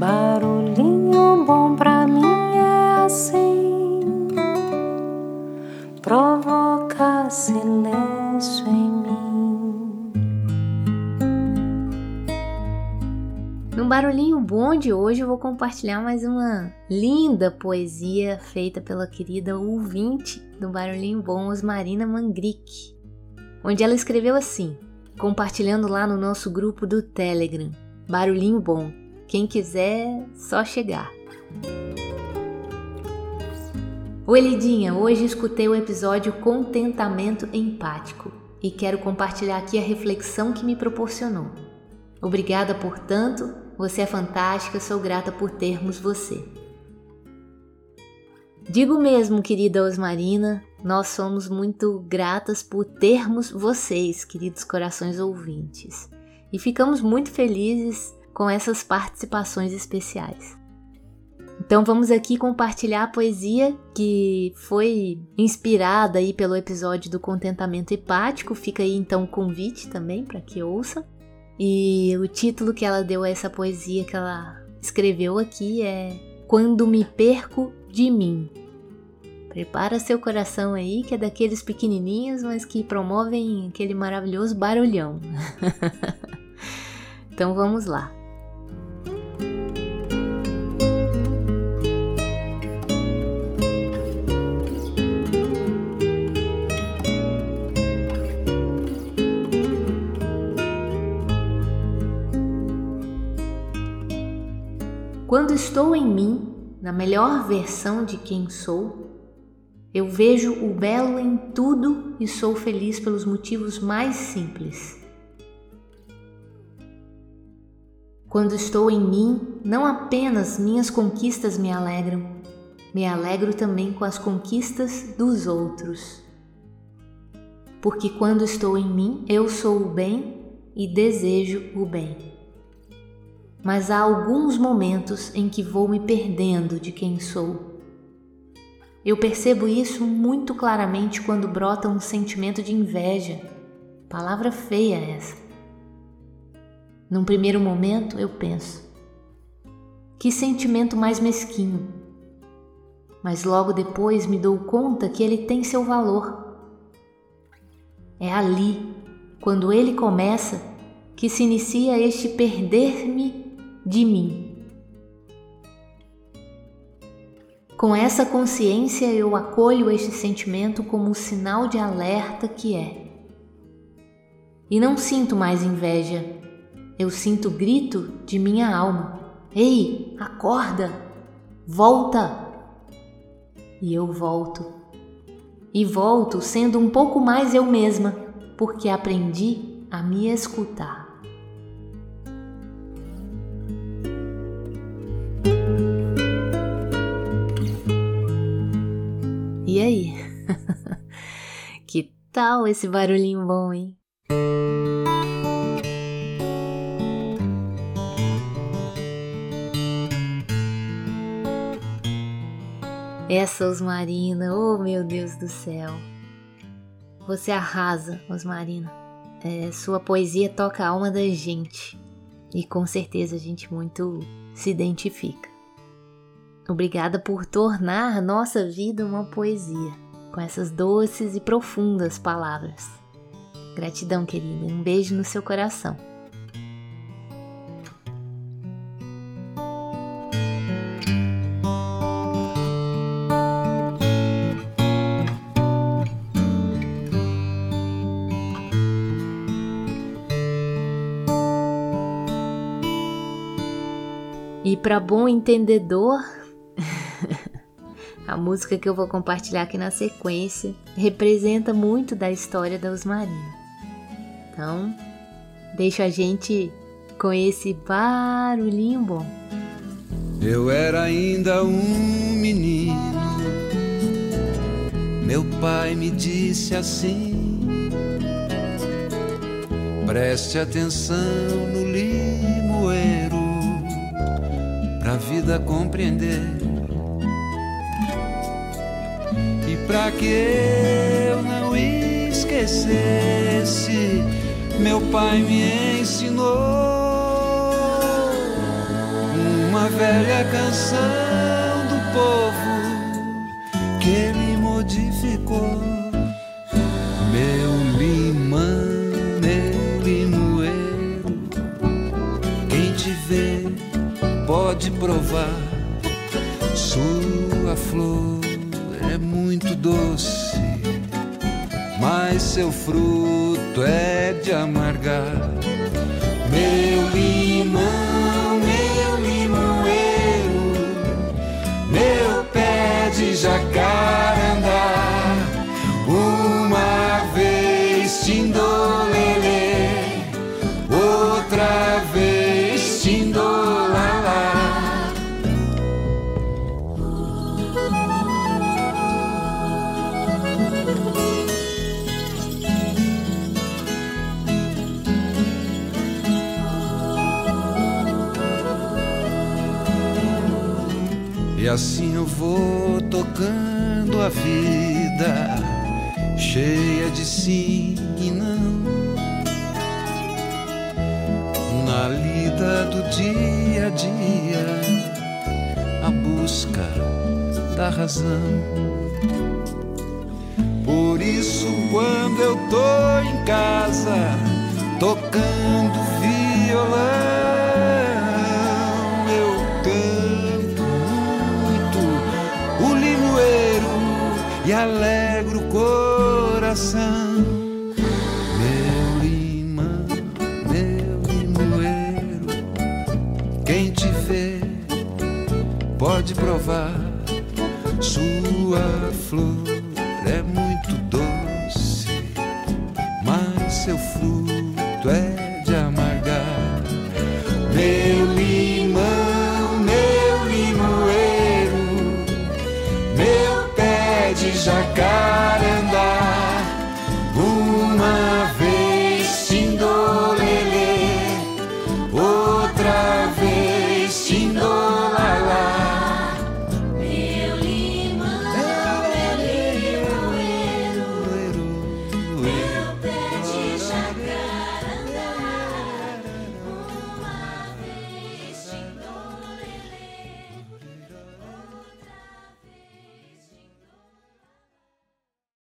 Barulhinho bom pra mim é assim, provoca silêncio em mim. No Barulhinho Bom de hoje eu vou compartilhar mais uma linda poesia feita pela querida ouvinte do Barulhinho Bom, Osmarina Mangrick, onde ela escreveu assim, compartilhando lá no nosso grupo do Telegram, Barulhinho Bom. Quem quiser, só chegar. Oi, Lidinha! Hoje escutei o episódio Contentamento Empático e quero compartilhar aqui a reflexão que me proporcionou. Obrigada por tanto, você é fantástica, sou grata por termos você. Digo mesmo, querida Osmarina, nós somos muito gratas por termos vocês, queridos corações ouvintes, e ficamos muito felizes com essas participações especiais. Então vamos aqui compartilhar a poesia que foi inspirada aí pelo episódio do contentamento hepático. Fica aí então o convite também para que ouça. E o título que ela deu a essa poesia que ela escreveu aqui é Quando me perco de mim. Prepara seu coração aí, que é daqueles pequenininhos, mas que promovem aquele maravilhoso barulhão. então vamos lá. Quando estou em mim, na melhor versão de quem sou, eu vejo o belo em tudo e sou feliz pelos motivos mais simples. Quando estou em mim, não apenas minhas conquistas me alegram, me alegro também com as conquistas dos outros. Porque quando estou em mim, eu sou o bem e desejo o bem mas há alguns momentos em que vou me perdendo de quem sou. Eu percebo isso muito claramente quando brota um sentimento de inveja. Palavra feia essa. Num primeiro momento eu penso: que sentimento mais mesquinho. Mas logo depois me dou conta que ele tem seu valor. É ali, quando ele começa, que se inicia este perder-me de mim. Com essa consciência, eu acolho este sentimento como um sinal de alerta que é. E não sinto mais inveja, eu sinto grito de minha alma: Ei, acorda! Volta! E eu volto. E volto sendo um pouco mais eu mesma, porque aprendi a me escutar. E aí? que tal esse barulhinho bom, hein? Essa Osmarina, oh meu Deus do céu. Você arrasa, Osmarina. É, sua poesia toca a alma da gente. E com certeza a gente muito se identifica. Obrigada por tornar nossa vida uma poesia, com essas doces e profundas palavras. Gratidão, querida. Um beijo no seu coração. E para bom entendedor, a música que eu vou compartilhar aqui na sequência representa muito da história da Osmarina. Então, deixa a gente com esse barulhinho bom. Eu era ainda um menino. Meu pai me disse assim: Preste atenção no limoeiro pra vida compreender. E pra que eu não esquecesse, meu pai me ensinou uma velha canção do povo que ele modificou. Meu limão, meu limoeiro, quem te vê pode provar. Sua flor é muito doce, mas seu fruto é de amargar. Meu limão, assim eu vou tocando a vida, cheia de sim e não. Na lida do dia a dia, a busca da razão. Por isso, quando eu tô em casa, tocando violão, alegro o coração. Meu limão, meu limoeiro, quem te vê pode provar sua flor é muito doce, mas seu fruto é de amargar. Meu limoeiro,